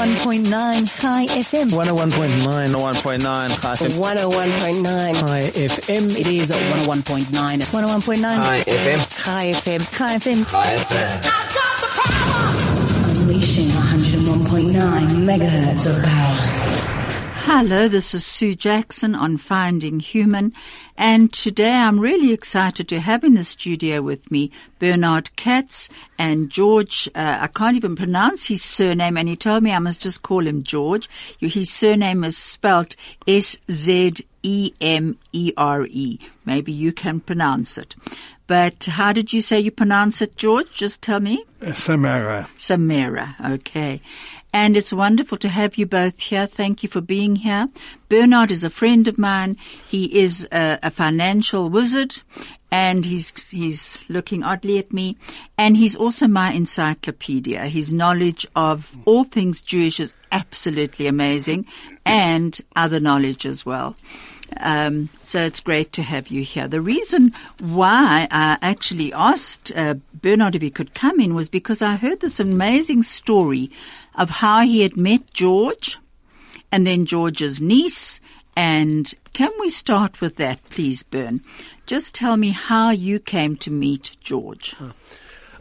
101.9 High FM. 101.9, 101.9, High FM. 101.9 High FM. It is 101.9. 101.9 High FM. High FM. High FM. High FM. Unleashing 101.9 megahertz of power. Hello, this is Sue Jackson on Finding Human, and today I'm really excited to have in the studio with me Bernard Katz and George. Uh, I can't even pronounce his surname, and he told me I must just call him George. His surname is spelt S Z E M E R E. Maybe you can pronounce it. But how did you say you pronounce it, George? Just tell me. Samara. Samara. Okay. And it's wonderful to have you both here. Thank you for being here. Bernard is a friend of mine. He is a, a financial wizard and he's, he's looking oddly at me. And he's also my encyclopedia. His knowledge of all things Jewish is absolutely amazing and other knowledge as well. Um, so it's great to have you here. The reason why I actually asked uh, Bernard if he could come in was because I heard this amazing story of how he had met George and then George's niece. And can we start with that, please, Bern? Just tell me how you came to meet George.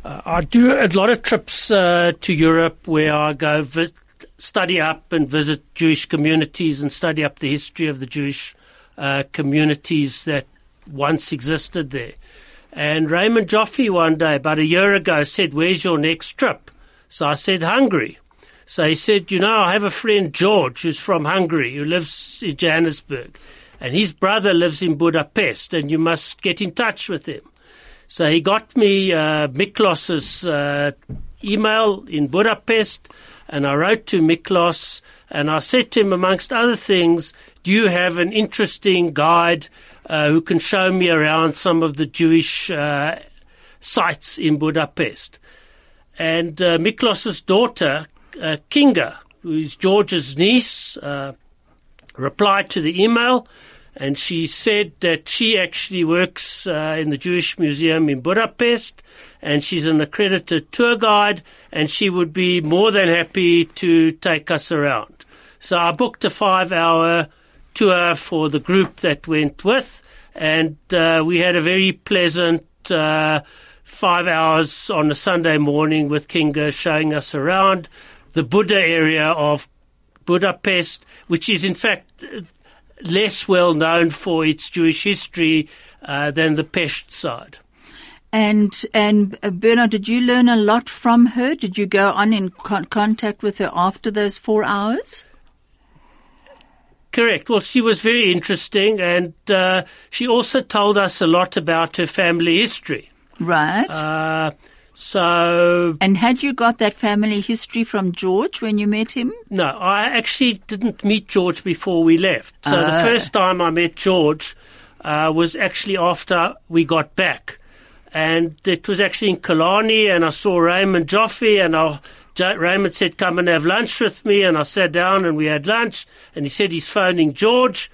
Uh, I do a lot of trips uh, to Europe where I go study up and visit Jewish communities and study up the history of the Jewish uh, communities that once existed there. And Raymond Joffe one day, about a year ago, said, Where's your next trip? So I said, Hungary. So he said, You know, I have a friend, George, who's from Hungary, who lives in Johannesburg. And his brother lives in Budapest, and you must get in touch with him. So he got me uh, Miklos's uh, email in Budapest, and I wrote to Miklos, and I said to him, amongst other things, do you have an interesting guide uh, who can show me around some of the Jewish uh, sites in Budapest? And uh, Miklos's daughter, uh, Kinga, who is George's niece, uh, replied to the email, and she said that she actually works uh, in the Jewish Museum in Budapest, and she's an accredited tour guide, and she would be more than happy to take us around. So I booked a five-hour tour for the group that went with, and uh, we had a very pleasant uh, five hours on a Sunday morning with Kinga showing us around the Buda area of Budapest, which is in fact less well known for its Jewish history uh, than the Pest side. And and uh, Bernard, did you learn a lot from her? Did you go on in con- contact with her after those four hours? Correct. Well, she was very interesting, and uh, she also told us a lot about her family history. Right. Uh, so, and had you got that family history from George when you met him? no, I actually didn't meet George before we left. So the Ah. first time I met George uh, was actually after we got back. And it was actually in Killarney, and I saw Raymond Joffe, and I, Raymond said, come and have lunch with me, and I sat down and we had lunch, and he said he's phoning George,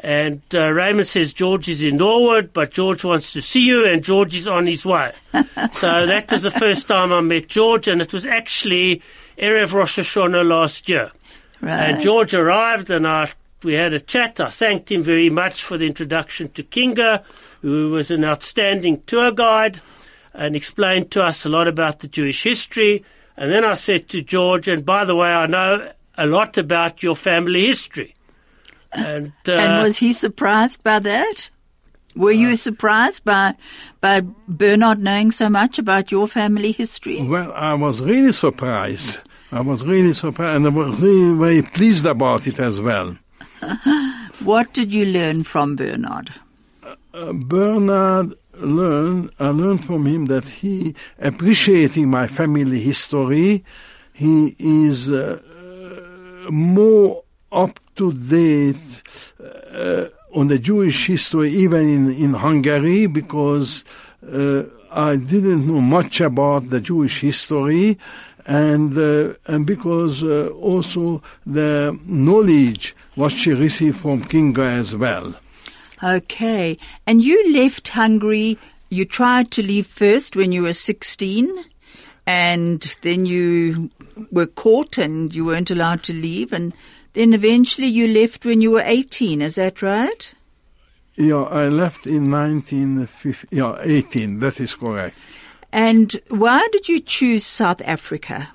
and uh, Raymond says George is in Norwood, but George wants to see you, and George is on his way. so that was the first time I met George, and it was actually Erev Rosh Hashanah last year. Right. And George arrived, and I, we had a chat. I thanked him very much for the introduction to Kinga, who was an outstanding tour guide and explained to us a lot about the Jewish history. And then I said to George, and by the way, I know a lot about your family history. And, uh, and was he surprised by that? Were you surprised by by Bernard knowing so much about your family history? Well, I was really surprised. I was really surprised and I was really very pleased about it as well. What did you learn from Bernard? Uh, Bernard learned, I learned from him that he appreciating my family history. He is uh, uh, more up to date uh, on the Jewish history, even in, in Hungary, because uh, I didn't know much about the Jewish history, and uh, and because uh, also the knowledge what she received from Kinga as well. Okay. And you left Hungary. You tried to leave first when you were 16. and then you were caught and you weren't allowed to leave, and then eventually you left when you were 18. Is that right? Yeah, I left in 1950, yeah, 18, that is correct. And why did you choose South Africa?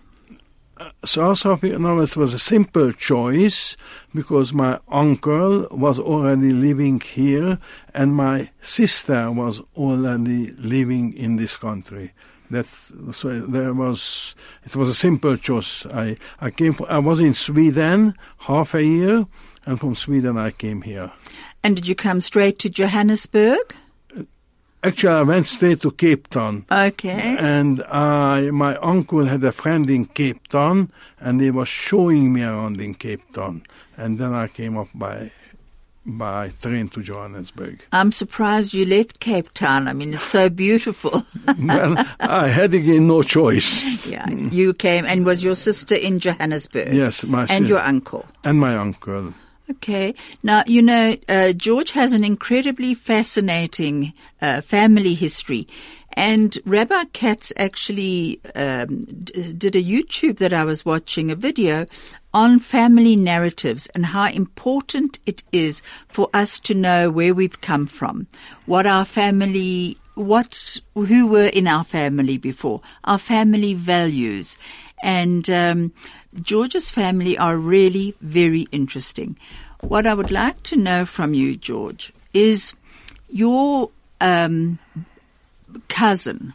Uh, South Africa, no, it was a simple choice because my uncle was already living here and my sister was already living in this country. That's, so there was, it was a simple choice. I, I came, I was in Sweden half a year and from Sweden I came here. And did you come straight to Johannesburg? Actually, I went straight to Cape Town. Okay. And I, my uncle had a friend in Cape Town, and he was showing me around in Cape Town. And then I came up by by train to Johannesburg. I'm surprised you left Cape Town. I mean, it's so beautiful. well, I had again no choice. yeah, you came, and was your sister in Johannesburg? Yes, my and sis- your uncle. and my uncle. Okay. Now, you know, uh, George has an incredibly fascinating uh, family history. And Rabbi Katz actually um, d- did a YouTube that I was watching, a video on family narratives and how important it is for us to know where we've come from, what our family, what, who were in our family before, our family values. And um, George's family are really very interesting. What I would like to know from you, George, is your um, cousin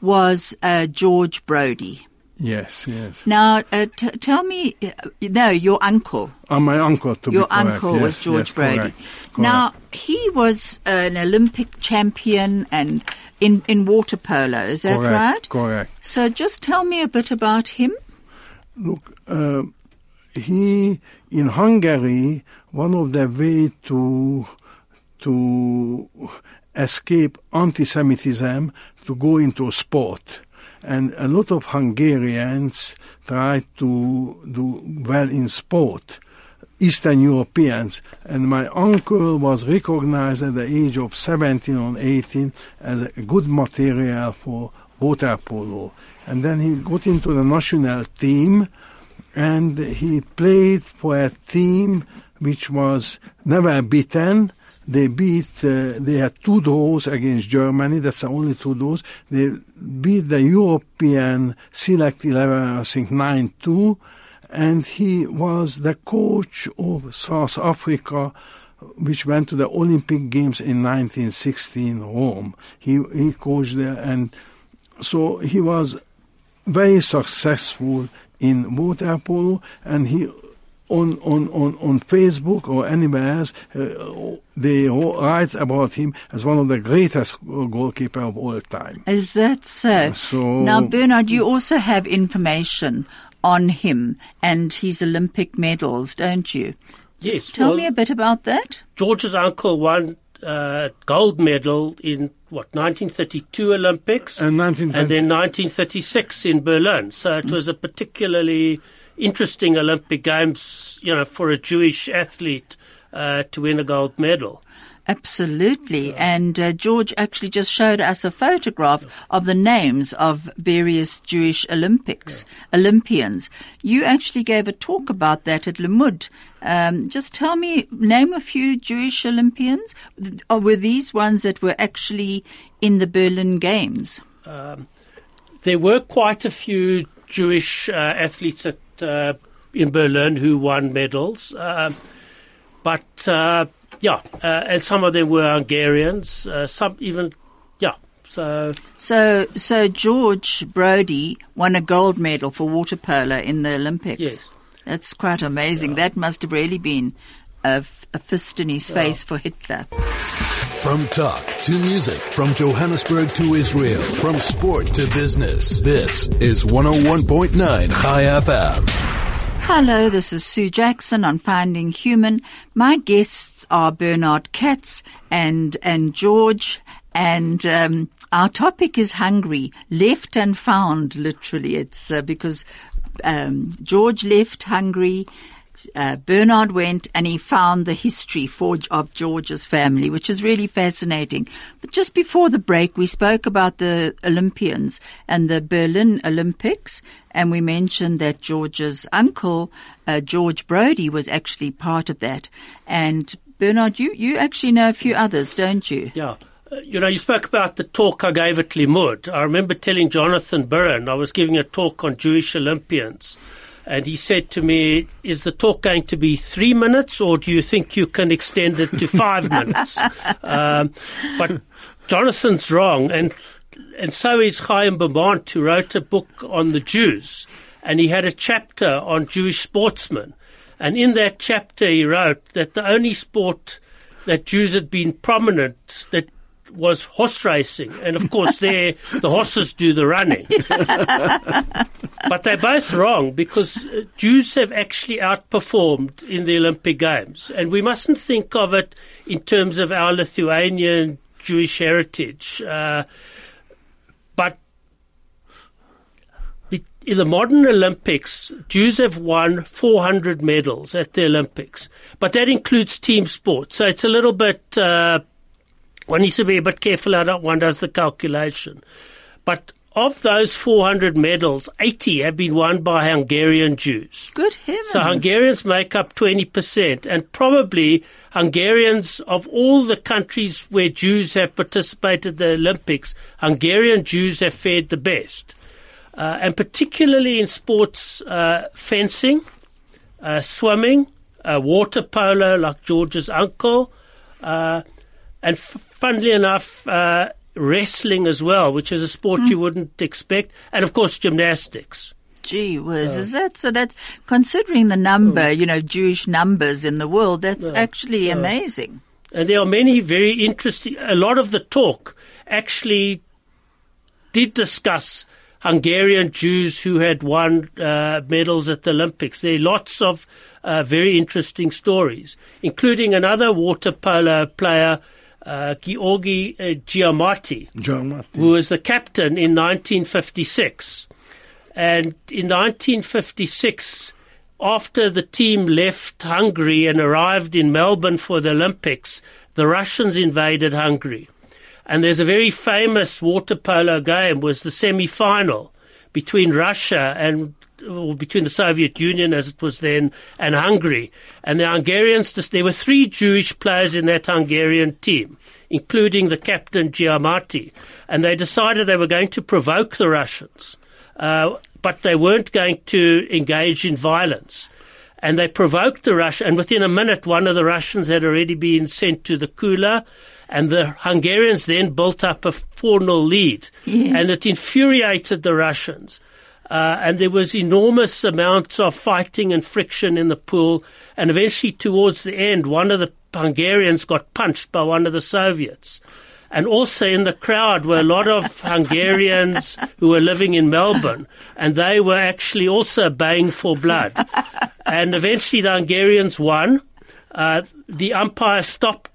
was uh, George Brody. Yes, yes. Now, uh, t- tell me, uh, no, your uncle. Uh, my uncle, to Your be correct. uncle yes, was George yes, Brody. correct, correct. Now, he was an Olympic champion and in, in water polo, is that correct, right? Correct. So just tell me a bit about him. Look, uh, he in Hungary, one of the way to to escape anti-Semitism to go into a sport, and a lot of Hungarians try to do well in sport. Eastern Europeans, and my uncle was recognized at the age of 17 or 18 as a good material for water polo. And then he got into the national team, and he played for a team which was never beaten. They beat, uh, they had two draws against Germany, that's the only two draws. They beat the European Select 11, I think 9-2, and he was the coach of South Africa, which went to the Olympic Games in 1916 Rome. He, he coached there, and so he was very successful in water polo, and he on on on on Facebook or anywhere else, uh, they write about him as one of the greatest goalkeeper of all time. Is that so? So- now, Bernard, you also have information on him and his Olympic medals, don't you? Yes, Just tell well- me a bit about that. George's uncle won uh, gold medal in what 1932 Olympics And 1920 and then 1936 in Berlin. So it was a particularly interesting Olympic Games, you know, for a Jewish athlete uh, to win a gold medal. Absolutely. And uh, George actually just showed us a photograph of the names of various Jewish Olympics, Olympians. You actually gave a talk about that at Limmud. Um, just tell me, name a few Jewish Olympians. Or were these ones that were actually in the Berlin Games? There were quite a few Jewish uh, athletes at, uh, in Berlin who won medals, uh, but uh, yeah, uh, and some of them were Hungarians. Uh, some even, yeah. So So, so George Brody won a gold medal for water polo in the Olympics. Yes. That's quite amazing. That must have really been a, f- a fist in his face for Hitler. From talk to music, from Johannesburg to Israel, from sport to business. This is 101.9 High FM. Hello, this is Sue Jackson on Finding Human. My guests are Bernard Katz and and George, and um, our topic is hungry, left and found. Literally, it's uh, because um, George left Hungary uh, Bernard went and he found the history for, of George's family, which is really fascinating. But just before the break, we spoke about the Olympians and the Berlin Olympics, and we mentioned that George's uncle, uh, George Brody, was actually part of that. And Bernard, you, you actually know a few others, don't you? Yeah. Uh, you know, you spoke about the talk I gave at Limmud. I remember telling Jonathan Burren, I was giving a talk on Jewish Olympians, and he said to me, Is the talk going to be three minutes, or do you think you can extend it to five minutes? Um, but Jonathan's wrong, and, and so is Chaim Bermant, who wrote a book on the Jews, and he had a chapter on Jewish sportsmen. And in that chapter, he wrote that the only sport that Jews had been prominent that was horse racing, and of course, there the horses do the running. but they're both wrong because uh, Jews have actually outperformed in the Olympic Games, and we mustn't think of it in terms of our Lithuanian Jewish heritage. Uh, but in the modern Olympics, Jews have won 400 medals at the Olympics, but that includes team sports. So it's a little bit. Uh, one needs to be a bit careful how one does the calculation. But of those 400 medals, 80 have been won by Hungarian Jews. Good heavens. So Hungarians make up 20%, and probably Hungarians of all the countries where Jews have participated in the Olympics, Hungarian Jews have fared the best. Uh, and particularly in sports, uh, fencing, uh, swimming, uh, water polo, like George's uncle, uh, and f- funnily enough, uh, wrestling as well, which is a sport you wouldn't expect, and of course gymnastics. Gee whiz, is that so? That considering the number, Oh. you know, Jewish numbers in the world. That's actually amazing. And there are many very interesting. A lot of the talk actually did discuss Hungarian Jews who had won uh, medals at the Olympics. There are lots of uh, very interesting stories, including another water polo player, uh, Georgi uh, Gyarmati. John who was the captain in 1956. And in 1956, after the team left Hungary and arrived in Melbourne for the Olympics, the Russians invaded Hungary. And there's a very famous water polo game was the semi-final between Russia and or between the Soviet Union as it was then and Hungary. And the Hungarians, just, there were three Jewish players in that Hungarian team, including the captain Gyarmati. And they decided they were going to provoke the Russians, uh, but they weren't going to engage in violence. And they provoked the Russian, and within a minute, one of the Russians had already been sent to the cooler. And the Hungarians then built up a 4 0 lead. And it infuriated the Russians. Uh, and there was enormous amounts of fighting and friction in the pool. And eventually, towards the end, one of the Hungarians got punched by one of the Soviets. And also in the crowd were a lot of Hungarians who were living in Melbourne, and they were actually also baying for blood. And eventually, the Hungarians won. Uh, the umpire stopped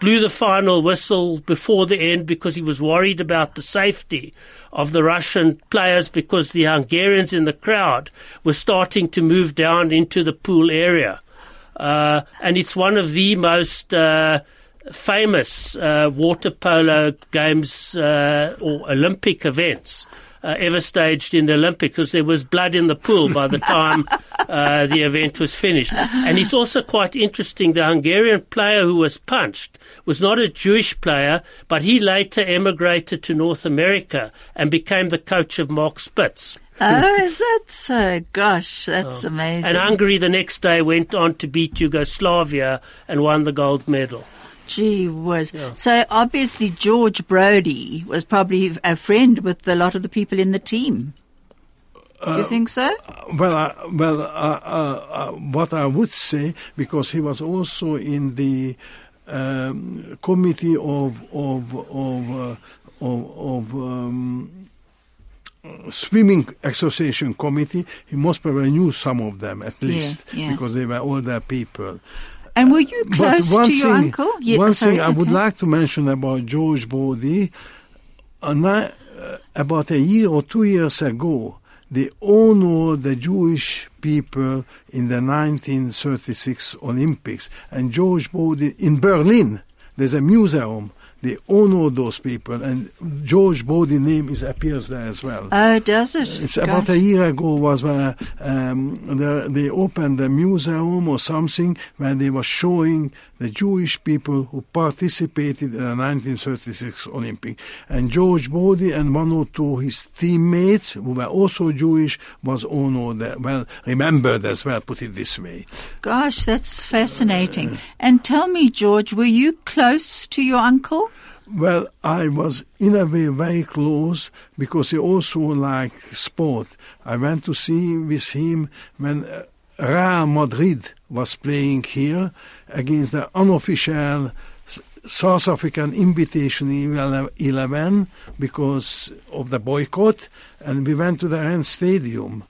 blew the final whistle before the end because he was worried about the safety of the Russian players because the Hungarians in the crowd were starting to move down into the pool area. Uh, and it's one of the most uh, famous uh, water polo games uh, or Olympic events. Uh, ever staged in the Olympics because there was blood in the pool by the time uh, the event was finished. And it's also quite interesting. The Hungarian player who was punched was not a Jewish player, but he later emigrated to North America and became the coach of Mark Spitz. Oh, is that so? Gosh, that's amazing. And Hungary the next day went on to beat Yugoslavia and won the gold medal. Gee whiz. So obviously George Brody was probably a friend with a lot of the people in the team. Do you think so? Well, uh, well, uh, uh, uh, what I would say, because he was also in the um, committee of of of uh, of, of um, swimming association committee, he most probably knew some of them at least yeah. because they were older people. And were you close to your thing, uncle? Yeah, one sorry, thing I would like to mention about George Brody, uh, uh, about a year or two years ago, they honored the Jewish people in the 1936 Olympics. And George Brody in Berlin, there's a museum. They honor those people, and George Brody's name is appears there as well. Oh, does it? It's about a year ago was where um, the, they opened a museum or something where they were showing the Jewish people who participated in the 1936 Olympic. And George Brody and one or two his teammates who were also Jewish was honored, well, remembered as well, put it this way. Gosh, that's fascinating. And tell me, George, were you close to your uncle? Well, I was in a way very close because he also liked sport. I went to see with him when uh, Real Madrid was playing here against the unofficial South African Invitation 11 because of the boycott, and we went to the Rand Stadium.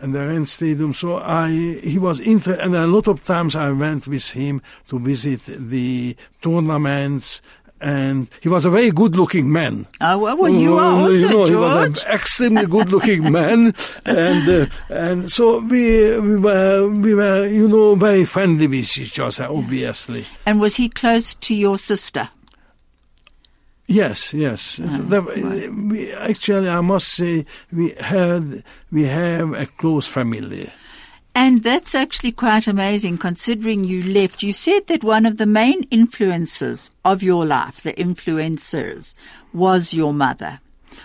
And the Rand Stadium, so I he was inter, and a lot of times I went with him to visit the tournaments and he was a very good-looking man. Oh, well, well you are Oh, also, you know, he was an extremely good-looking man, and uh, and so we we were we were you know very friendly with each other, obviously. and was he close to your sister? Yes, yes. Ah, the- we, actually, I must say we had we have a close family. And that's actually quite amazing considering you left. You said that one of the main influences of your life, the influencers, was your mother.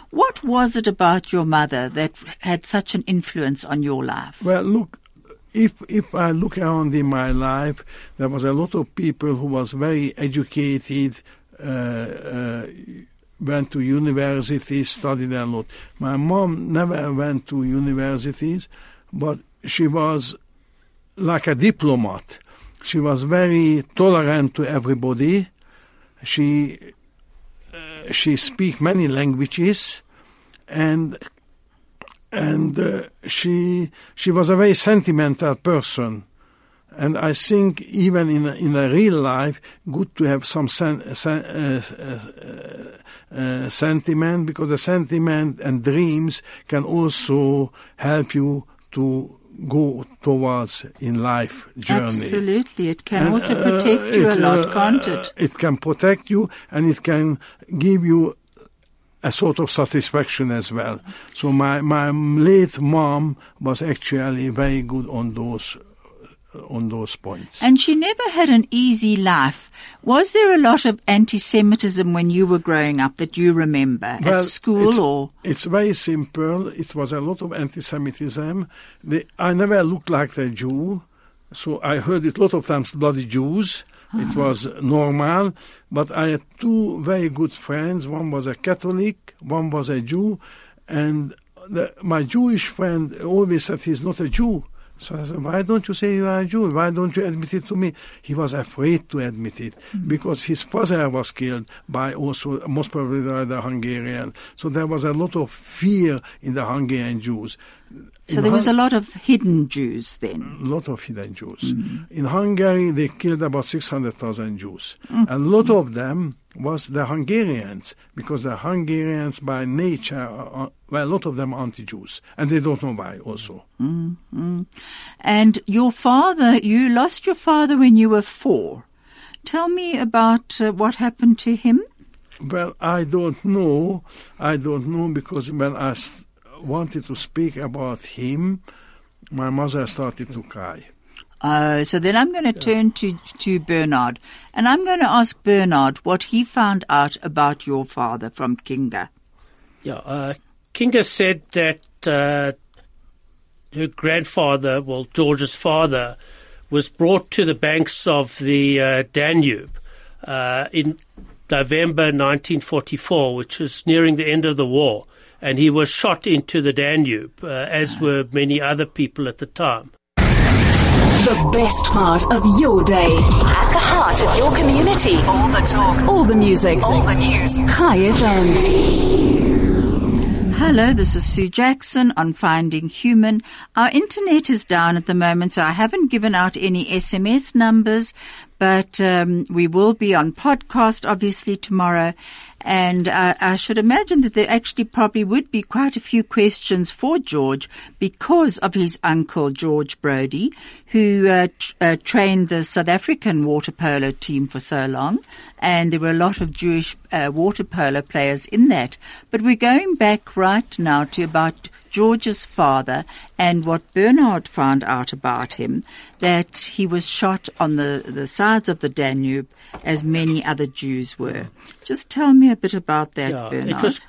What was it about your mother that had such an influence on your life? Well, look, if if I look around in my life, there was a lot of people who was very educated, uh, uh, went to universities, studied a lot. My mom never went to universities, but she was like a diplomat. She was very tolerant to everybody. She uh, she speak many languages, and and uh, she she was a very sentimental person, and I think even in in a real life, good to have some sen- sen- uh, uh, uh, sentiment because the sentiment and dreams can also help you to go towards in life journey. Absolutely. It can And, also uh, protect you a lot, uh, can't uh, it? It can protect you and it can give you a sort of satisfaction as well. So my, my late mom was actually very good on those on those points. And she never had an easy life. Was there a lot of anti-Semitism when you were growing up that you remember Well, at school it's, or? It's very simple. It was a lot of anti-Semitism. The, I never looked like a Jew, so I heard it a lot of times, bloody Jews. It uh-huh. was normal, but I had two very good friends. One was a Catholic, one was a Jew, and the, my Jewish friend always said he's not a Jew. So I said, why don't you say you are a Jew? Why don't you admit it to me? He was afraid to admit it mm-hmm. because his father was killed by also, most probably by the Hungarian. So there was a lot of fear in the Hungarian Jews. So In there was a lot of hidden Jews then. A lot of hidden Jews. In Hungary, they killed about 600,000 Jews. A lot of them was the Hungarians, because the Hungarians by nature, are, well, a lot of them are anti-Jews, and they don't know why also. And your father, you lost your father when you were four. Tell me about uh, what happened to him. Well, I don't know. I don't know because when I s- wanted to speak about him, my mother started to cry. Uh, so then I'm going to turn to, to Bernard and I'm going to ask Bernard what he found out about your father from Kinga. Yeah, uh, Kinga said that uh, her grandfather, well, George's father, was brought to the banks of the uh, Danube uh, in November 1944, which was nearing the end of the war, and he was shot into the Danube, uh, as were many other people at the time. The best part of your day. At the heart of your community. All the talk. All the music. All the news. High FM. Hello, this is Sue Jackson on Finding Human. Our internet is down at the moment, so I haven't given out any SMS numbers, But um, we will be on podcast obviously tomorrow, and uh, I should imagine that there actually probably would be quite a few questions for George because of his uncle George Brody, who uh, tr- uh, trained the South African water polo team for so long, and there were a lot of Jewish uh, water polo players in that. But we're going back right now to about George's father and what Bernard found out about him, that he was shot on the, the sides of the Danube as many other Jews were. Just tell me a bit about that, Yeah, Bernard. it was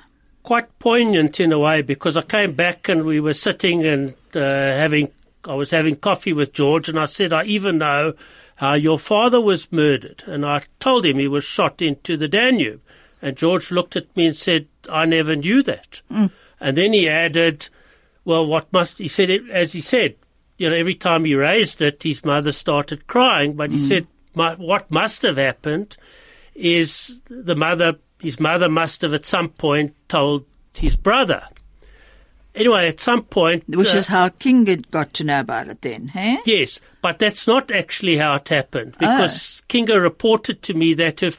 quite poignant in a way because I came back and we were sitting and uh, having, I was having coffee with George and I said, I even know how your father was murdered. And I told him he was shot into the Danube. And George looked at me and said, I never knew that. Mm. And then he added, well, what must, he said, it, as he said, you know, every time he raised it, his mother started crying, but he mm. said, "My- what must have happened is the mother, his mother must have at some point told his brother. Anyway, at some point, Which uh, is how Kinga got to know about it then, hey? Yes, but that's not actually how it happened because Kinga reported to me that her,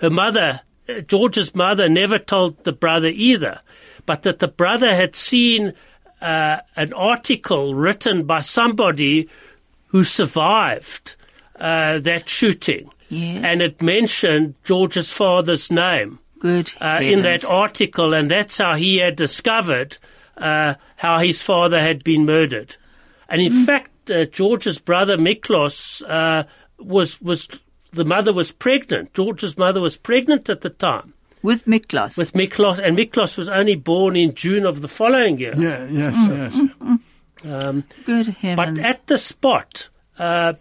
her mother, uh, George's mother, never told the brother either, but that the brother had seen uh, an article written by somebody who survived uh, that shooting. Yes. And it mentioned George's father's name Good. uh, in that article, and that's how he had discovered uh, how his father had been murdered. And in fact, uh, George's brother Miklos uh, was was the mother was pregnant. George's mother was pregnant at the time With Miklos. with Miklos, and Miklos was only born in June of the following year. Yeah, yes, Mm. yes. Um, Good heavens. but at the spot, uh,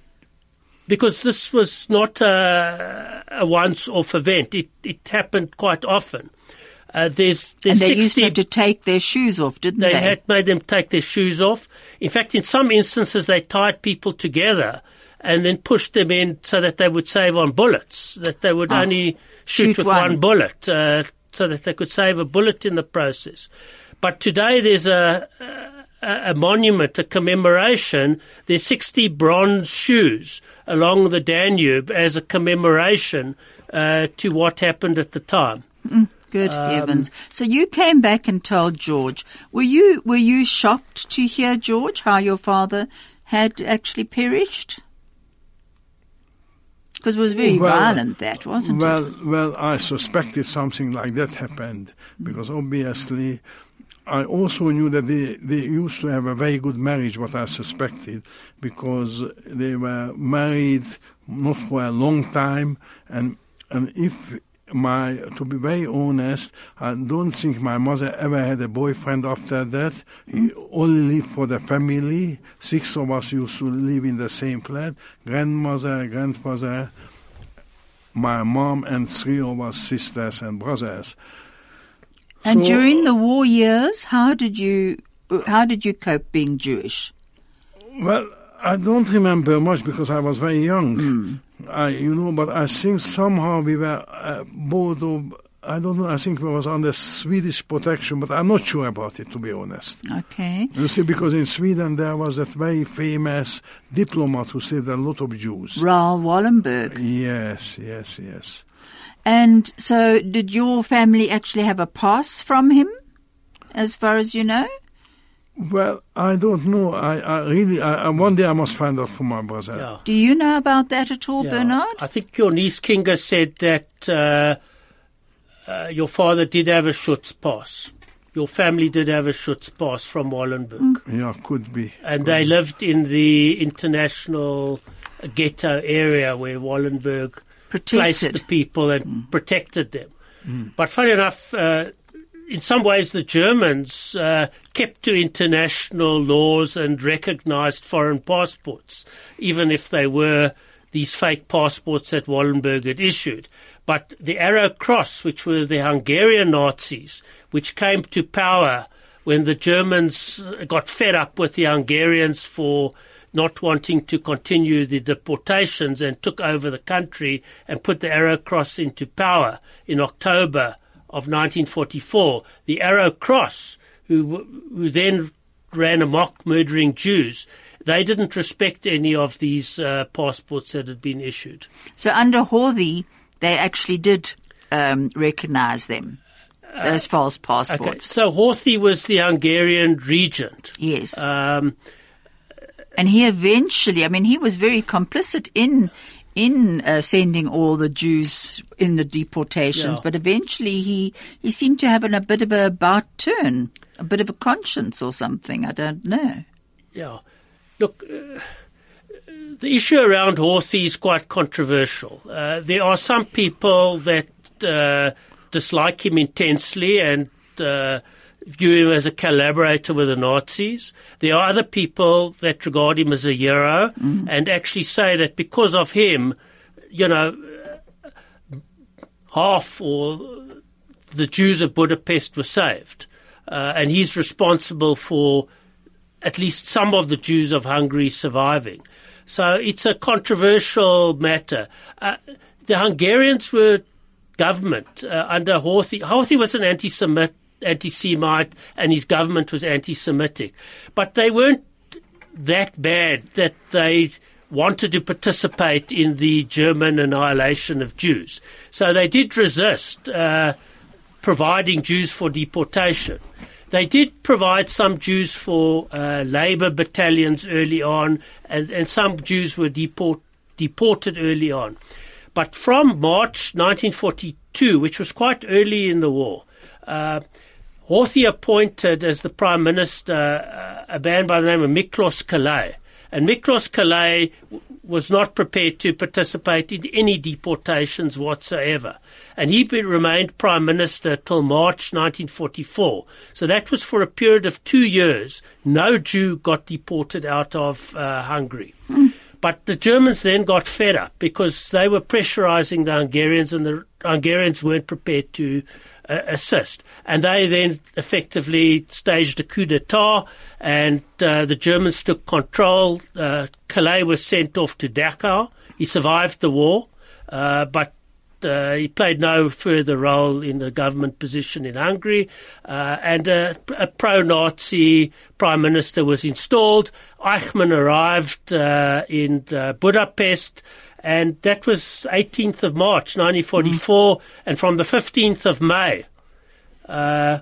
because this was not a, a once-off event, it, it happened quite often. Uh, there's and they 60 used to have to take their shoes off, didn't they? they had made them take their shoes off. In fact, in some instances, they tied people together and then pushed them in so that they would save on bullets, that they would only shoot. Shoot with one. one, bullet, uh, so that they could save a bullet in the process. But today there's a, a, a monument, a commemoration. There's 60 bronze shoes along the Danube as a commemoration uh, to what happened at the time. Good Um, heavens! So you came back and told George. Were you were you shocked to hear George how your father had actually perished? Because it was very Well, violent, that wasn't well, it? well, I suspected something like that happened because obviously I also knew that they, they used to have a very good marriage, what I suspected, because they were married not for a long time, and and if my to be very honest, I don't think my mother ever had a boyfriend after that. He only lived for the family. Six of us used to live in the same flat. Grandmother, grandfather, my mom, and three of us sisters and brothers. And So- during the war years, how did you how did you cope being Jewish? Well, I don't remember much because I was very young. I, you know, but I think somehow we were uh, both of, I don't know, I think we was under Swedish protection, but I'm not sure about it, to be honest. Okay. You see, because in Sweden there was that very famous diplomat who saved a lot of Jews. Raoul Wallenberg. Yes, yes, yes. And so, did your family actually have a pass from him, as far as you know? Well, I don't know. I, I really, I, I, one day I must find out from my brother. Yeah. Do you know about that at all, Yeah. Bernard? I think your niece Kinga said that uh, uh, your father did have a Schutz pass. Your family did have a Schutz pass from Wallenberg. Yeah, could be. And they lived in the international ghetto area where Wallenberg placed the people and protected them. But funny enough, uh, in some ways the Germans uh, kept to international laws and recognized foreign passports, even if they were these fake passports that Wallenberg had issued. But the Arrow Cross, which were the Hungarian Nazis, which came to power when the Germans uh, got fed up with the Hungarians for not wanting to continue the deportations and took over the country and put the Arrow Cross into power in October of 1944. The Arrow Cross, who, who then ran amok murdering Jews, they didn't respect any of these uh, passports that had been issued. So under Horthy, they actually did um, recognize them as false Uh, Okay, passports. so Horthy was the Hungarian regent. Yes. Um, And he eventually, I mean, he was very complicit in in uh, sending all the Jews in the deportations, Yeah. but eventually he he seemed to have an, a bit of a about turn, a bit of a conscience or something. I don't know. Yeah. Look, uh, the issue around Horthy is quite controversial. Uh, there are some people that uh, dislike him intensely and uh, view him as a collaborator with the Nazis. There are other people that regard him as a hero and actually say that because of him, you know, half or the Jews of Budapest were saved. Uh, and he's responsible for at least some of the Jews of Hungary surviving. So it's a controversial matter. Uh, the Hungarians were government uh, under Horthy. Horthy was an anti-Semite, anti-Semite, and his government was anti-Semitic, but they weren't that bad that they wanted to participate in the German annihilation of Jews. So they did resist uh, providing Jews for deportation. They did provide some Jews for uh, labor battalions early on, and, and some Jews were deport, deported early on. But from March 1942, which was quite early in the war, uh, Horthy appointed as the prime minister uh, a man by the name of Miklos Kallay. And Miklos Kallay w- was not prepared to participate in any deportations whatsoever. And he be, remained prime minister till March 1944. So that was for a period of two years. No Jew got deported out of uh, Hungary. But the Germans then got fed up because they were pressurizing the Hungarians and the Hungarians weren't prepared to uh, assist. And they then effectively staged a coup d'etat and uh, the Germans took control. Uh, Kallay was sent off to Dachau. He survived the war, uh, but uh, he played no further role in the government position in Hungary, uh, and a, a pro-Nazi prime minister was installed. Eichmann arrived uh, in uh, Budapest, and that was 18th of March 1944, and from the 15th of May uh,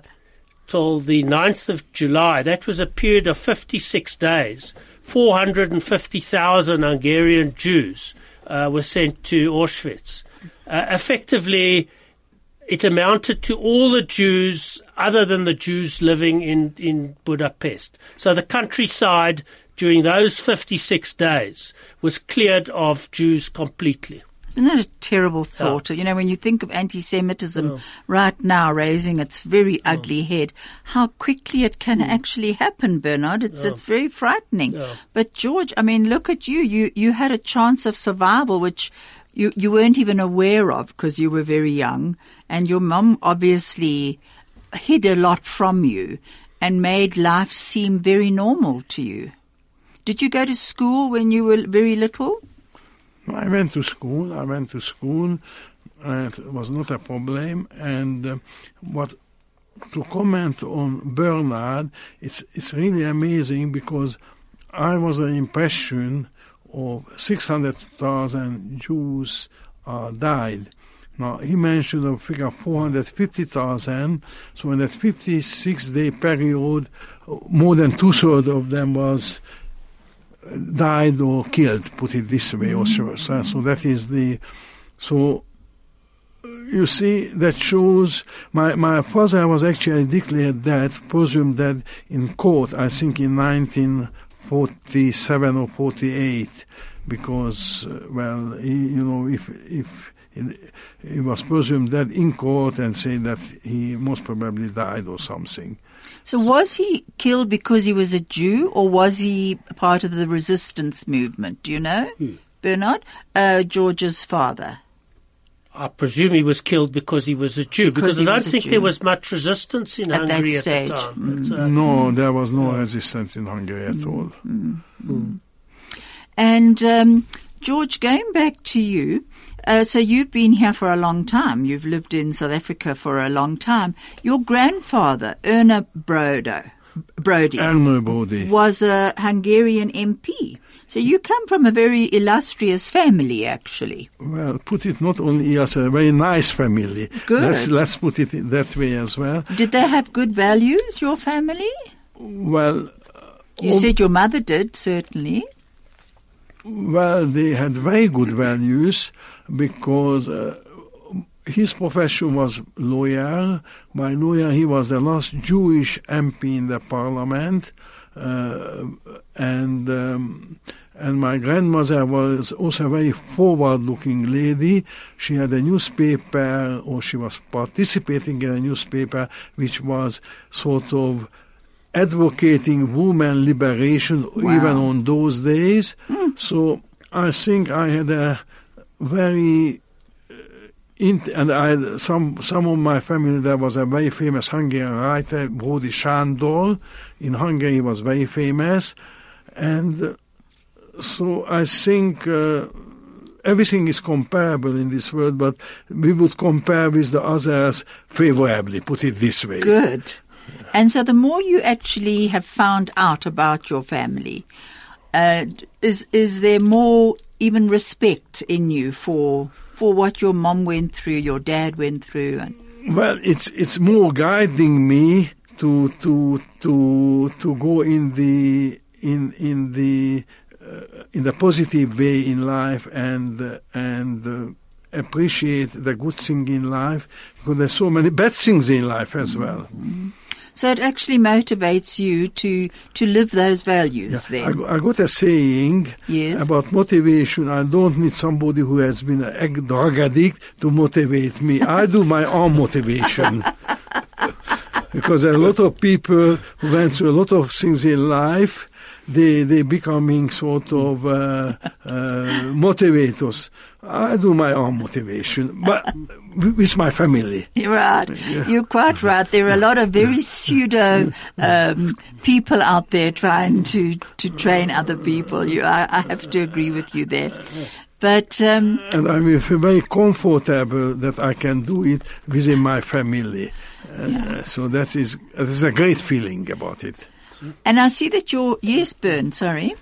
till the 9th of July, that was a period of 56 days. 450,000 Hungarian Jews uh, were sent to Auschwitz. Uh, effectively, it amounted to all the Jews other than the Jews living in, in Budapest. So the countryside during those 56 days was cleared of Jews completely. Isn't it a terrible thought? You know, when you think of anti-Semitism right now raising its very ugly head, how quickly it can mm. actually happen, Bernard. It's, it's very frightening. But George, I mean, look at you. You, you had a chance of survival, which you, you weren't even aware of because you were very young. And your mum obviously hid a lot from you and made life seem very normal to you. Did you go to school when you were very little? I went to school. I went to school. And it was not a problem. And uh, what to comment on Bernard, it's it's really amazing because I was an impression of 600,000 Jews uh, died. Now, he mentioned a figure 450,000. So in that 56 day period, more than two thirds of them was died or killed, put it this way, or so, so, that is the, so you see, that shows my, my father was actually declared dead, presumed dead in court, I think in 1947 or 48, because, uh, well, he, you know, if, if he was presumed dead in court and say that he most probably died or something. So was he killed because he was a Jew or was he part of the resistance movement? Do you know? Bernard? Uh, George's father. I presume he was killed because he was a Jew, Because because, I don't think Jew. there was much resistance in At that Hungary at stage. the time. Mm. But, uh, No, there was no resistance in Hungary at all. And um, George, going back to you, uh, so you've been here for a long time. You've lived in South Africa for a long time. Your grandfather, Erna Brodo, Brody Elmer Brody. was a Hungarian MP. So you come from a very illustrious family, actually. Well, put it not only as a very nice family. Good. Let's, let's put it that way as well. Did they have good values, your family? Well, You said your mother did, certainly. Well, they had very good values because uh, his profession was lawyer. By lawyer, he was the last Jewish MP in the parliament, uh, and um, and my grandmother was also a very forward-looking lady. She had a newspaper, or she was participating in a newspaper, which was sort of advocating woman liberation even on those days. So I think I had a very uh, and I some some of my family there was a very famous Hungarian writer Brody Sándor. In Hungary he was very famous. And uh, so I think uh, everything is comparable in this world but we would compare with the others favorably put it this way. Good. And so the more you actually have found out about your family, uh, is is there more even respect in you for for what your mom went through, your dad went through, and Well, it's it's more guiding me to to to to go in the in in the uh, in the positive way in life and uh, and uh, appreciate the good thing in life because there's so many bad things in life as well. So it actually motivates you to to live those values. I, Then go- I got a saying Yes. about motivation. I don't need somebody who has been a drug addict to motivate me. I do my own motivation. because there are a lot of people who went through a lot of things in life. They they becoming sort of uh, uh, motivators. I do my own motivation, but with my family. You're right. You're quite right. There are a lot of very pseudo um, people out there trying to, to train other people. You, I, I have to agree with you there. But um, and I'm feel very comfortable that I can do it within my family. Uh, So that is that is a great feeling about it. And I see that you're yes, Bern. Sorry.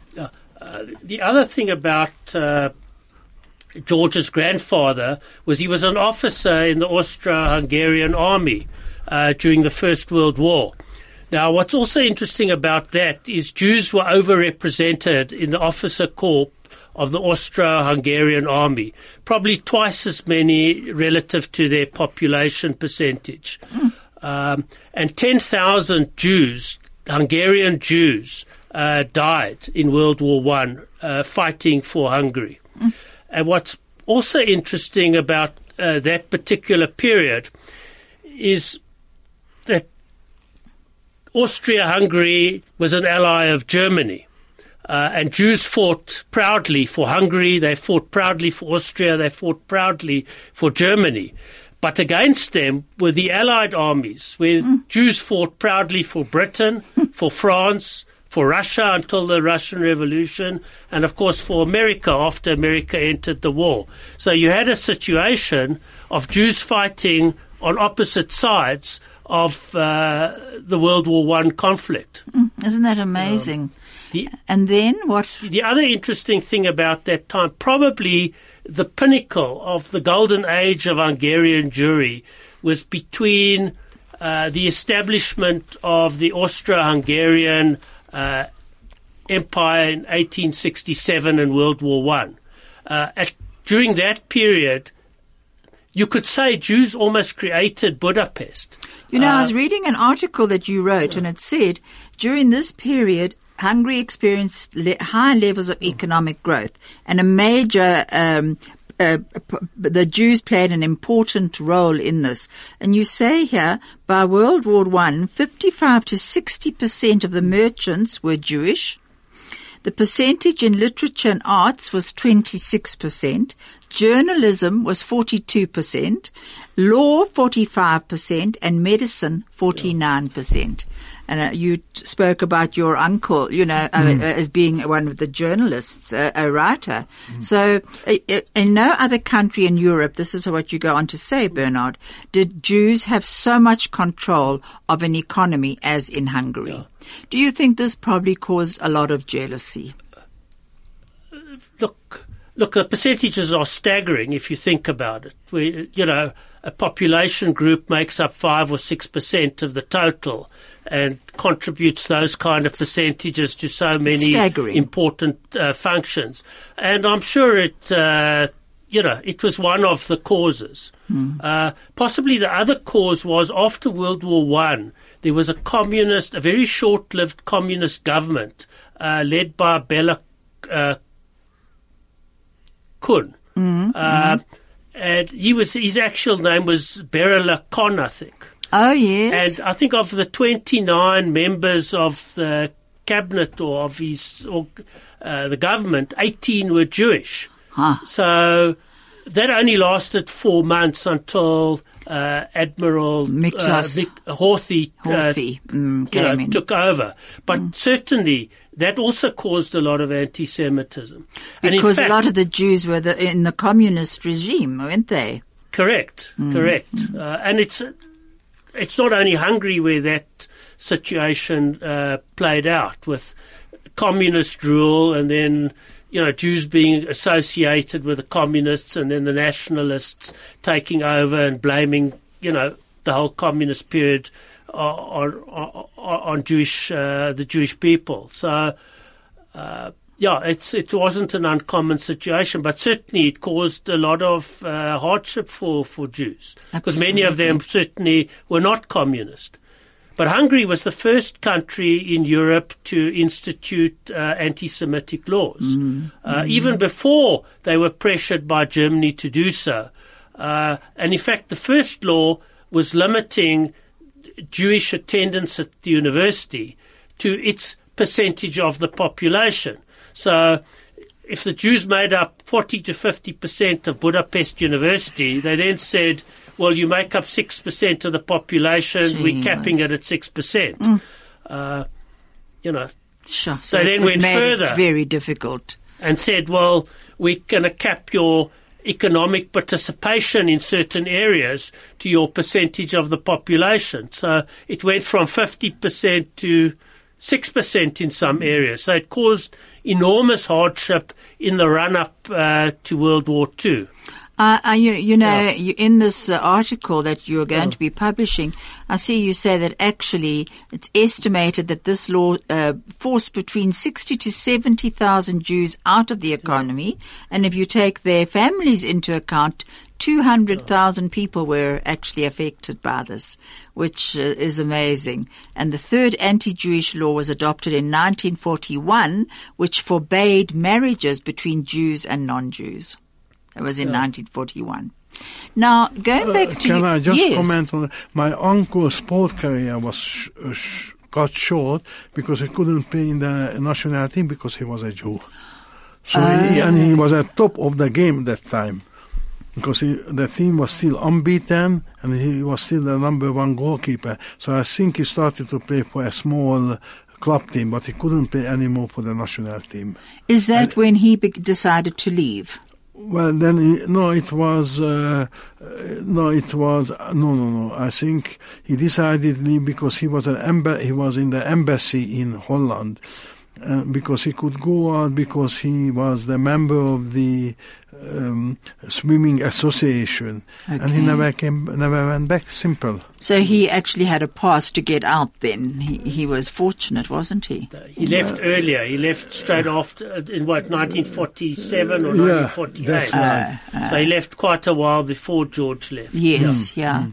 the other thing about uh, George's grandfather was he was an officer in the Austro-Hungarian army uh, during the First World War. Now, what's also interesting about that is Jews were overrepresented in the officer corps of the Austro-Hungarian army, probably twice as many relative to their population percentage. Um, and 10,000 Jews, Hungarian Jews, uh, died in World War One uh, fighting for Hungary. And what's also interesting about uh, that particular period is that Austria-Hungary was an ally of Germany. Uh, and Jews fought proudly for Hungary, they fought proudly for Austria, they fought proudly for Germany. But against them were the Allied armies, where hmm. Jews fought proudly for Britain, hmm. for France, for Russia until the Russian Revolution, and of course for America after America entered the war. So you had a situation of Jews fighting on opposite sides of uh, the World War One conflict. Hmm. Isn't that amazing? Um, the, and then what? the other interesting thing about that time, probably the pinnacle of the golden age of Hungarian Jewry, was between uh, the establishment of the Austro-Hungarian uh, Empire in 1867 and World War One. Uh, at, during that period, you could say Jews almost created Budapest. You know, I was reading an article that you wrote, and it said during this period, Hungary experienced le- high levels of economic growth, and a major. Um, uh, the Jews played an important role in this, and you say here by World War One, fifty-five to sixty percent of the merchants were Jewish. The percentage in literature and arts was 26%. journalism was 42%, law 45%, and medicine 49%. And uh, you t- spoke about your uncle, you know, uh, uh, as being one of the journalists, uh, a writer. So, uh, uh, in no other country in Europe, this is what you go on to say, Bernard, did Jews have so much control of an economy as in Hungary. Do you think this probably caused a lot of jealousy? look, look, the percentages are staggering if you think about it. We, you know, a population group makes up five or six percent of the total and contributes those kind of percentages to so many Staggering. important uh, functions. And I'm sure it, uh, you know, it was one of the causes. Uh, possibly the other cause was after World War One, there was a communist, a very short-lived communist government uh, led by Bela uh, Kun. Uh, and he was his actual name was Berela Khan, I think. Oh, yes. And I think of the 29 members of the cabinet or of his or uh, the government, 18 were Jewish. Huh. So that only lasted four months until uh, Admiral Miklos uh, Mik- Horthy, uh, Horthy, mm, you know, came in. took over. But certainly that also caused a lot of anti-Semitism. and because fact, a lot of the Jews were the, in the communist regime, weren't they? Correct, correct. Uh, and it's it's not only Hungary where that situation uh, played out with communist rule, and then you know Jews being associated with the communists, and then the nationalists taking over and blaming you know the whole communist period on on, on Jewish uh, the Jewish people. So. Uh, yeah, it's it wasn't an uncommon situation, but certainly it caused a lot of uh, hardship for, for Jews because many of them certainly were not communist. But Hungary was the first country in Europe to institute uh, anti-Semitic laws, uh, even before they were pressured by Germany to do so. Uh, and in fact, the first law was limiting Jewish attendance at the university to its percentage of the population. So if the Jews made up 40 to 50% of Budapest University, they then said, well, you make up 6% of the population, we're capping it at 6%. Uh, you know, Sure. So it then went further. very difficult. and said, well, we're going to cap your economic participation in certain areas to your percentage of the population. So it went from 50% to 6% in some areas. So it caused enormous hardship in the run up uh, to World War II. Uh, uh, you, you know, you, in this uh, article that you're going to be publishing, I see you say that actually it's estimated that this law uh, forced between 60 to 70,000 Jews out of the economy. And if you take their families into account, 200,000 people were actually affected by this, which uh, is amazing. And the third anti-Jewish law was adopted in 1941, which forbade marriages between Jews and non-Jews. It was in 1941. Now, going back to Can you, I just yes. comment on that? my uncle's sport career was sh- uh, sh- cut short because he couldn't play in the national team because he was a Jew. So he, and he was at top of the game that time because he, the team was still unbeaten and he was still the number one goalkeeper. So I think he started to play for a small club team, but he couldn't play anymore for the national team. Is that when he be- decided to leave? Well, then he, no, it was uh, no, it was no, no, no. I think he decided because he was an emba- he was in the embassy in Holland. Uh, because he could go out because he was the member of the um, swimming association, and he never came, never went back. Simple. So he actually had a pass to get out then. He, he was fortunate, wasn't he? He left earlier. He left straight after, uh, in what, 1947 or Yeah, 1948. that's right. So he left quite a while before George left. Yes, yeah.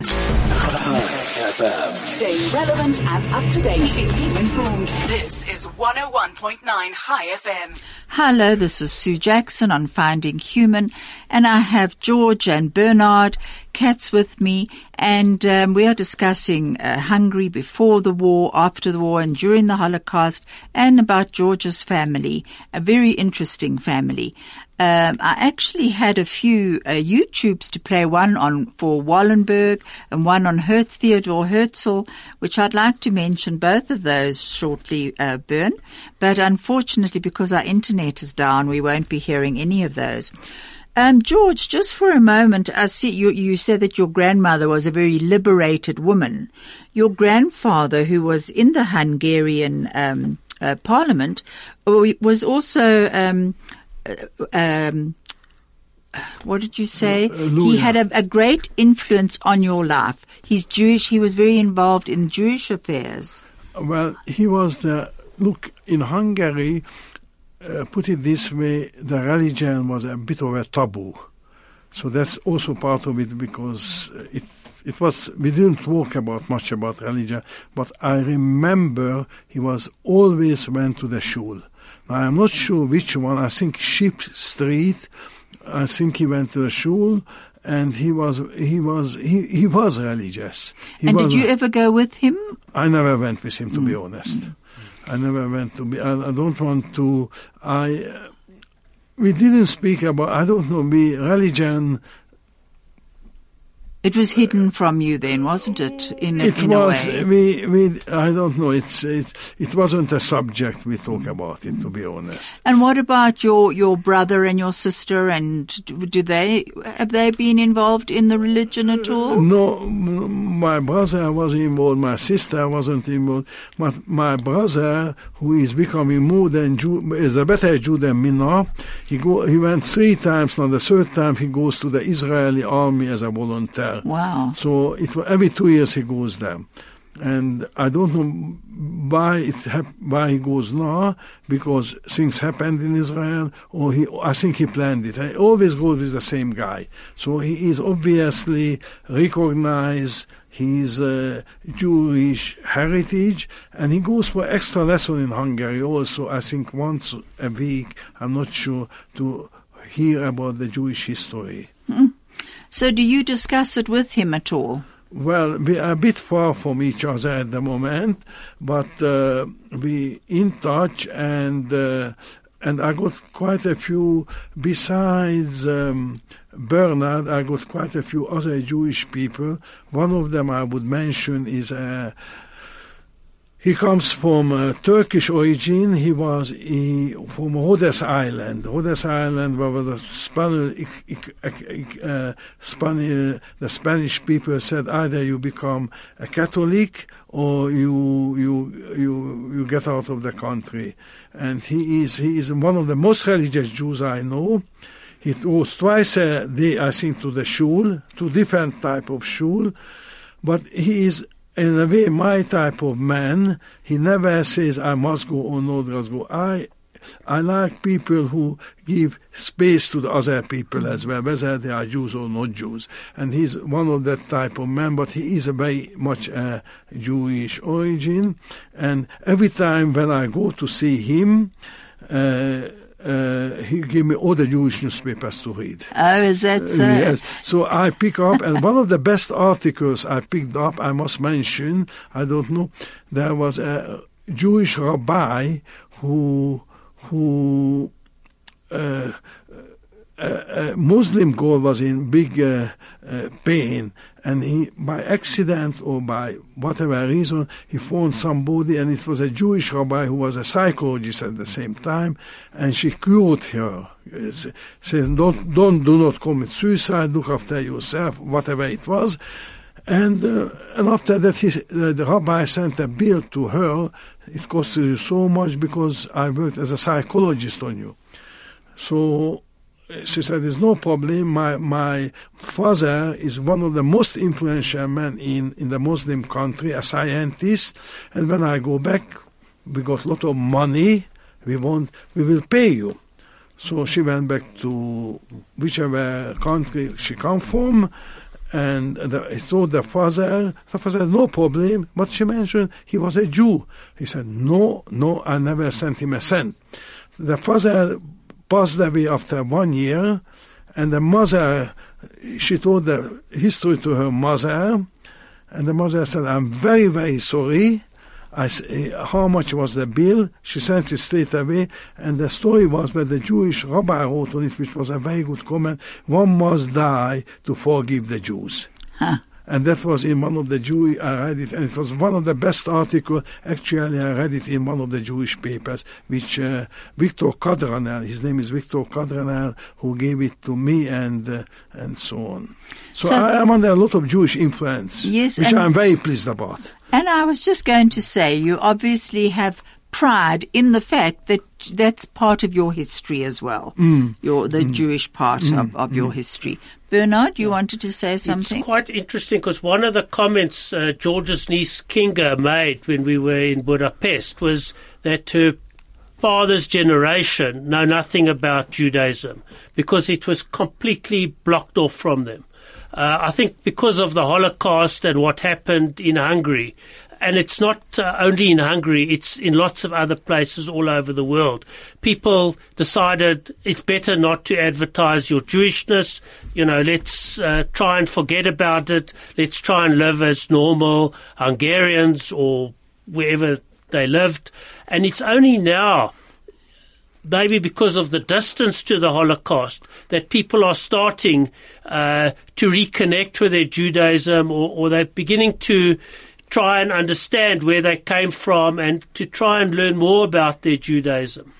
Stay relevant and up to date. Keep informed. This is 101.9 Chai FM. Hello, this is Sue Jackson on Finding Human, and I have George and Bernard Katz with me, and um, we are discussing uh, Hungary before the war, after the war, and during the Holocaust, and about George's family, a very interesting family. Um, I actually had a few uh, YouTubes to play, one on for Wallenberg and one on Hertz, Theodore Herzl, which I'd like to mention both of those shortly, uh, Bern. But unfortunately, because our internet is down, we won't be hearing any of those. Um, George, just for a moment, I see you, you said that your grandmother was a very liberated woman. Your grandfather, who was in the Hungarian um, uh, parliament, was also um, um, what did you say? Uh, he had a, a great influence on your life. He's Jewish. He was very involved in Jewish affairs. Well, he was the look in Hungary. Uh, put it this way, the religion was a bit of a taboo, so that's also part of it because uh, it it was we didn't talk about much about religion, but I remember he was always went to the shul. Now, I'm not sure which one. I think Sheep Street. I think he went to the shul. And he was he was he, he was religious. He and did you ever go with him? I never went with him, to be honest. I never went to be. I, I don't want to. I. Uh, we didn't speak about. I don't know. We religion. It was hidden from you then, wasn't it? In a, It in was. a way. We. We. I don't know. It's. It's. It wasn't a subject we talk about it. To be honest. And what about your, your brother and your sister? And do they have they been involved in the religion at uh, all? No, my brother was involved. My sister wasn't involved. My, my brother, who is becoming more than Jew, is a better Jew than me now. He go. He went three times. Now the third time he goes to the Israeli army as a volunteer. Wow. So it every two years he goes there, and I don't know why it hap- why he goes now because things happened in Israel, or he I think he planned it. He always goes with the same guy, so he is obviously recognized his uh, Jewish heritage, and he goes for extra lesson in Hungary also. I think once a week. I'm not sure to hear about the Jewish history. So do you discuss it with him at all? Well, we are a bit far from each other at the moment, but uh, we in touch, and uh, and I got quite a few. Besides um, Bernard, I got quite a few other Jewish people. One of them I would mention is. Uh, he comes from uh, Turkish origin. He was from Rhodes Island. Rhodes Island, where the Spanish, uh, the Spanish people said either you become a Catholic or you you you you get out of the country. And he is he is one of the most religious Jews I know. He goes twice a day, I think, to the shul, to different type of shul, but he is in a way my type of man. He never says I must go or not must go. I I like people who give space to the other people as well, whether they are Jews or not Jews. And he's one of that type of man, but he is a very much uh, Jewish origin. And every time when I go to see him, uh, uh, he gave me all the Jewish newspapers to read. Oh, is that so? Yes. So I pick up, and one of the best articles I picked up, I must mention, I don't know, there was a Jewish rabbi who, who, uh, a, a Muslim girl was in big uh, uh, pain, and he, by accident or by whatever reason, he found somebody, and it was a Jewish rabbi who was a psychologist at the same time, and she cured her. Said, "Don't, don't, do not commit suicide. Look after yourself, whatever it was." And uh, and after that, he, uh, the rabbi sent a bill to her. It cost you so much because I worked as a psychologist on you. So she said, "There's no problem. My my father is one of the most influential men in in the Muslim country, a scientist. And when I go back, we got a lot of money. We want, we will pay you." So she went back to whichever country she come from, and the, I told the father, the father no problem, but she mentioned he was a Jew. He said, no, no, I never sent him a cent. The father passed away after one year, and the mother, she told the history to her mother, and the mother said, "I'm very, very sorry." I uh, how much was the bill? She sent it straight away, and the story was that the Jewish rabbi wrote on it, which was a very good comment. One must die to forgive the Jews. Huh. And that was in one of the Jewish, I read it, and it was one of the best articles. Actually, I read it in one of the Jewish papers, which uh, Victor Cadranel, his name is Victor Cadranel, who gave it to me and uh, and so on. So, So- I am under a lot of Jewish influence, Yes, which I'm very pleased about. And I was just going to say, you obviously have pride in the fact that that's part of your history as well. Mm. Your the Jewish part of, of your history. Bernard, you wanted to say something? It's quite interesting because one of the comments uh, George's niece Kinga made when we were in Budapest was that her father's generation know nothing about Judaism because it was completely blocked off from them. Uh, I think because of the Holocaust and what happened in Hungary, and it's not uh, only in Hungary, it's in lots of other places all over the world. People decided it's better not to advertise your Jewishness. You know, let's uh, try and forget about it. Let's try and live as normal Hungarians or wherever they lived. And it's only now maybe because of the distance to the Holocaust, that people are starting uh, to reconnect with their Judaism or, or they're beginning to try and understand where they came from and to try and learn more about their Judaism.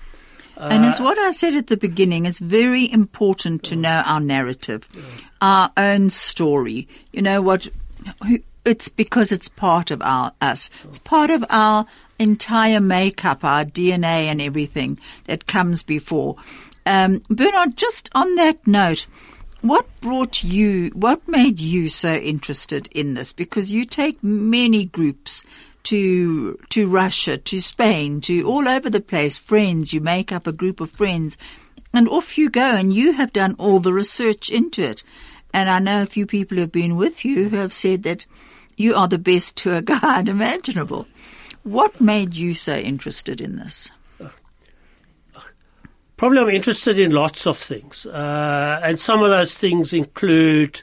and it's what I said at the beginning. It's very important to know our narrative, our own story. You know what? It's because it's part of our us. It's part of our entire makeup, our DNA, and everything that comes before. Um, Bernard, just on that note, what brought you? What made you so interested in this? Because you take many groups to to Russia, to Spain, to all over the place. Friends, you make up a group of friends, and off you go. And you have done all the research into it. And I know a few people who have been with you who have said that you are the best tour guide imaginable. What made you so interested in this? Probably I'm interested in lots of things, uh, and some of those things include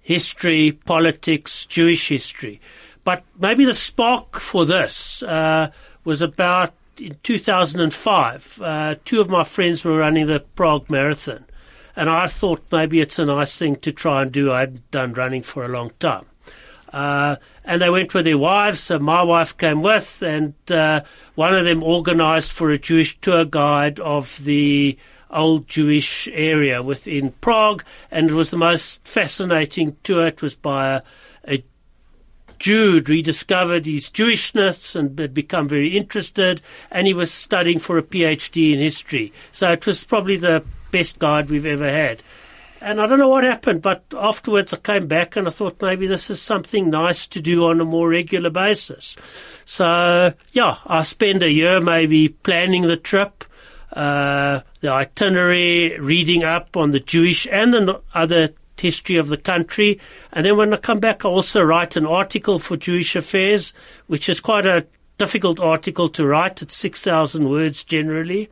history, politics, Jewish history. But maybe the spark for this uh, was about in 2005. Uh, two of my friends were running the Prague Marathon, and I thought maybe it's a nice thing to try and do. I hadn't done running for a long time. Uh, and they went with their wives. So my wife came with, and uh, one of them organised for a Jewish tour guide of the old Jewish area within Prague, and it was the most fascinating tour. It was by a, a Jew who'd rediscovered his Jewishness and had become very interested, and he was studying for a PhD in history. So it was probably the best guide we've ever had. And I don't know what happened, but afterwards I came back and I thought maybe this is something nice to do on a more regular basis. So, yeah, I spend a year maybe planning the trip, uh, the itinerary, reading up on the Jewish and the other history of the country. And then when I come back, I also write an article for Jewish Affairs, which is quite a difficult article to write. It's 6,000 words generally.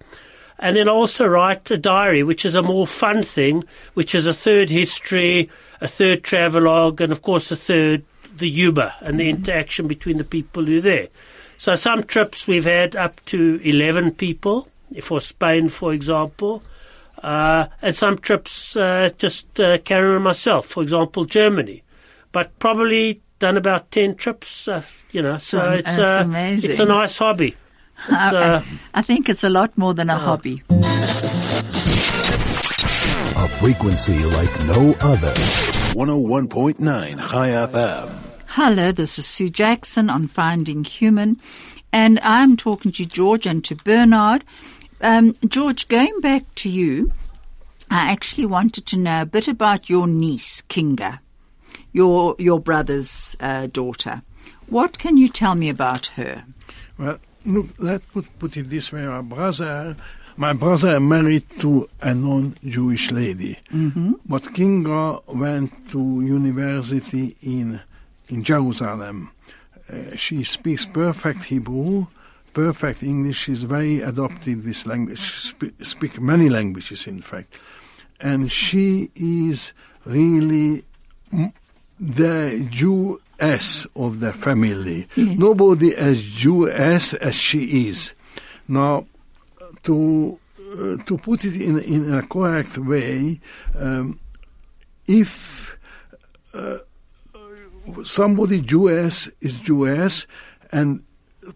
And then also write a diary, which is a more fun thing, which is a third history, a third travelogue, and of course a third the humour and the interaction between the people who are there. So some trips we've had up to 11 people, for Spain, for example. Uh, and some trips uh, just uh, Karen and myself, for example, Germany. But probably done about 10 trips, uh, you know, so Oh, it's, that's uh, amazing. it's a nice hobby. It's, I, uh, I think it's a lot more than a hobby. A frequency like no other. 101.9 Chai FM. Hello, this is Sue Jackson on Finding Human, and I'm talking to George and to Bernard. Um, George, going back to you, I actually wanted to know a bit about your niece, Kinga, your your brother's uh, daughter. What can you tell me about her? Well, look, let's put, put it this way. My brother, my brother married to a non-Jewish lady. Mm-hmm. But Kinga went to university in in Jerusalem. Uh, she speaks perfect Hebrew, perfect English. She's very adopted with language. She spe- speak many languages, in fact. and she is really the the Jewess of the family. Nobody as Jewess as she is. Now, to uh, to put it in in a correct way, um, if uh, somebody Jewess is Jewess, and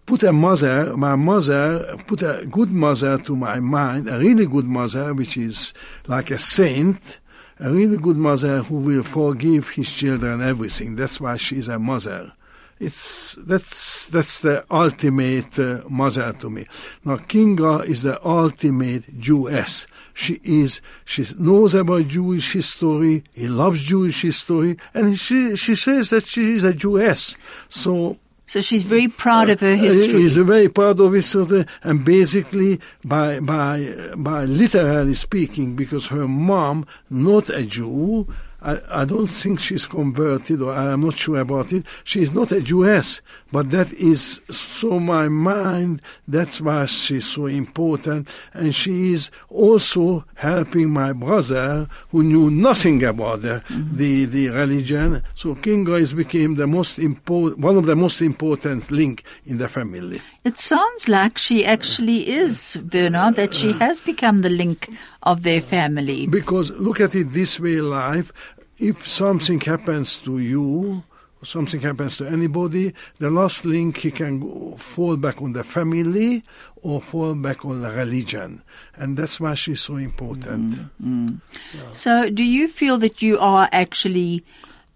put a mother, my mother, put a good mother to my mind, a really good mother, which is like a saint, a really good mother who will forgive his children everything. That's why she's a mother. It's that's that's the ultimate uh, mother to me. Now Kinga is the ultimate Jewess. She is. She knows about Jewish history. He loves Jewish history, and she she says that she is a Jewess. So So she's very proud of her uh, history. He's very proud of his history, and basically, by by by literally speaking, because her mom not a Jew. I, I don't think she's converted, or I am not sure about it. She is not a Jewess, but that is so my mind. That's why she's so important, and she is also helping my brother, who knew nothing about the mm-hmm. the, the religion. So Kinga is became the most important, one of the most important link in the family. It sounds like she actually is, Bernard, that she uh, has become the link of their family. Because look at it this way, life. If something happens to you, something happens to anybody, the last link he can go, fall back on the family or fall back on the religion, and that's why she's so important. Mm, mm. So, do you feel that you are actually,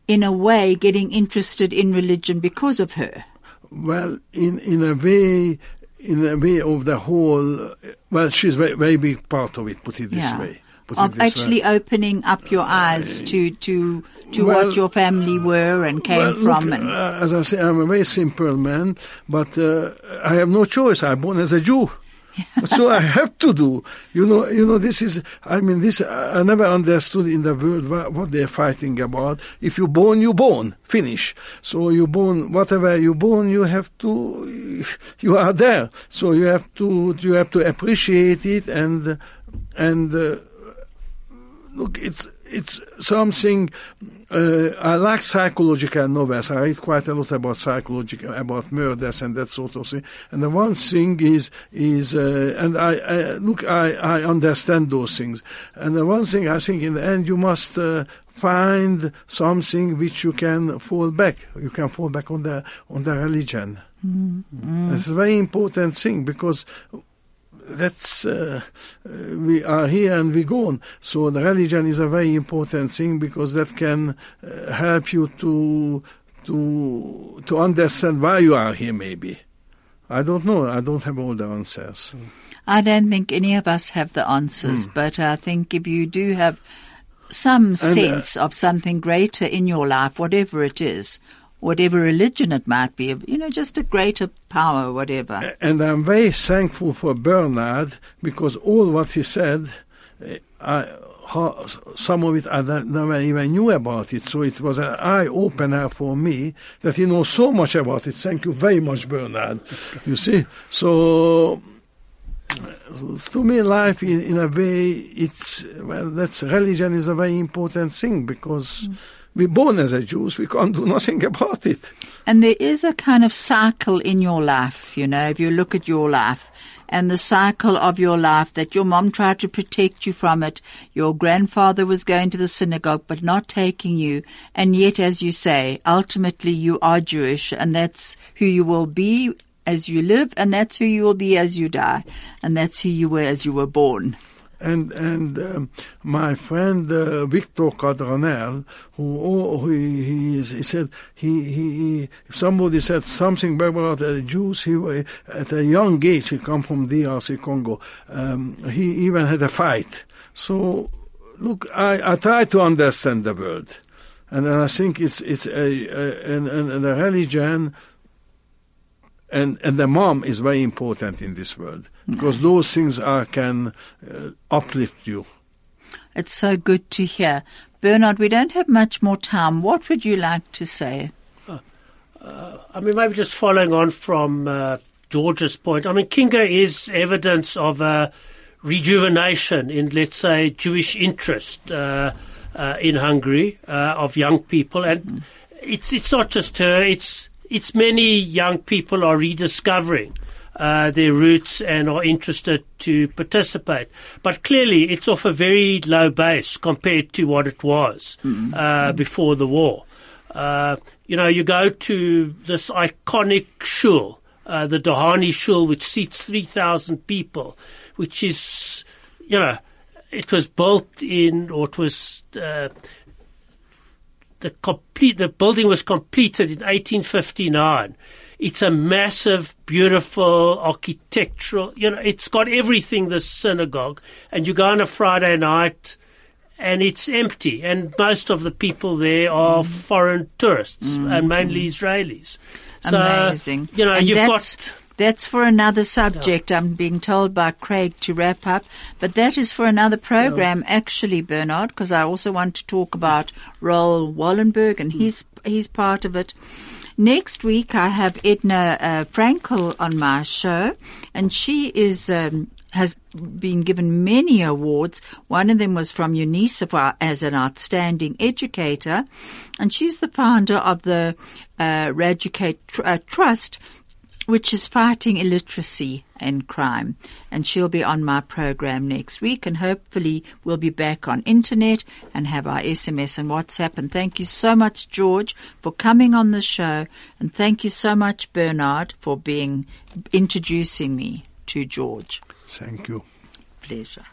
in a way, getting interested in religion because of her? Well, in in a way, in a way of the whole. uh, Well, she's very very big part of it. Put it this way. Put Of this way. actually opening up your eyes to to to Well- what your family were and came Well, from, look, and uh, as I say, I'm a very simple man, but uh, I have no choice. I'm born as a Jew. so I have to do. You know, you know. This is. I mean, this. I never understood in the world what, they're fighting about. If you born, you born. Finish. So you born. Whatever you born, you have to. You are there. So you have to. You have to appreciate it and and. Uh, look, it's it's something. Uh, I like psychological novels. I read quite a lot about psychological, about murders and that sort of thing. And the one thing is is, uh, and I, I look, I I understand those things. And the one thing I think in the end you must. Uh, Find something which you can fall back. You can fall back on the on the religion. It's a very important thing because that's uh, uh, we are here and we go on. So the religion is a very important thing because that can uh, help you to to to understand why you are here. Maybe I don't know. I don't have all the answers. I don't think any of us have the answers, but I think if you do have some sense of something greater in your life, whatever it is, whatever religion it might be, you know, just a greater power, whatever. And I'm very thankful for Bernard because all what he said, uh, I, how, some of it I never even knew about it. So it was an eye opener for me that he knows so much about it. Thank you very much, Bernard. You see, so to me, life in, in a way, it's well, that's religion is a very important thing because we're born as a Jews, we can't do nothing about it. And there is a kind of cycle in your life, you know, if you look at your life and the cycle of your life that your mom tried to protect you from it. Your grandfather was going to the synagogue but not taking you. And yet, as you say, ultimately you are Jewish and that's who you will be as you live and that's who you will be as you die. And that's who you were as you were born. And and um, my friend uh, Victor Cadranel, who, oh, he, he, he said he, he, if somebody said something bad about the Jews, he at a young age he come from DRC Congo. Um, he even had a fight. So look, I, I try to understand the world, and, and I think it's it's a, a and, and, the religion and and the mom is very important in this world because those things are can uh, uplift you. It's so good to hear. Bernard, we don't have much more time. What would you like to say? I mean, maybe just following on from uh, George's point. I mean, Kinga is evidence of a rejuvenation in, let's say, Jewish interest uh, uh, in Hungary uh, of young people, and it's it's not just her; it's it's many young people are rediscovering. Uh, their roots and are interested to participate, but clearly it's off a very low base compared to what it was uh, before the war. Uh, you know, you go to this iconic shul, uh, the Dohány shul, which seats 3,000 people, which is, you know, it was built in, or it was, uh, the complete, the building was completed in 1859. It's a massive, beautiful, architectural, you know, it's got everything, this synagogue, and you go on a Friday night, and it's empty. And most of the people there are Mm. foreign tourists and mainly Israelis. So, Amazing. You know, And you've that's, got. That's for another subject. I'm being told by Craig to wrap up, but that is for another program, actually, Bernard, because I also want to talk about Raoul Wallenberg and his his part of it. Next week, I have Edna uh, Freinkel on my show, and she is. Um, has been given many awards. One of them was from UNICEF as an outstanding educator, and she's the founder of the uh, READucate Tr- uh, Trust, which is fighting illiteracy and crime. And she'll be on my program next week and hopefully we'll be back on internet and have our SMS and WhatsApp. And thank you so much, George, for coming on the show. And thank you so much, Bernard, for being, introducing me to George. Thank you. Pleasure.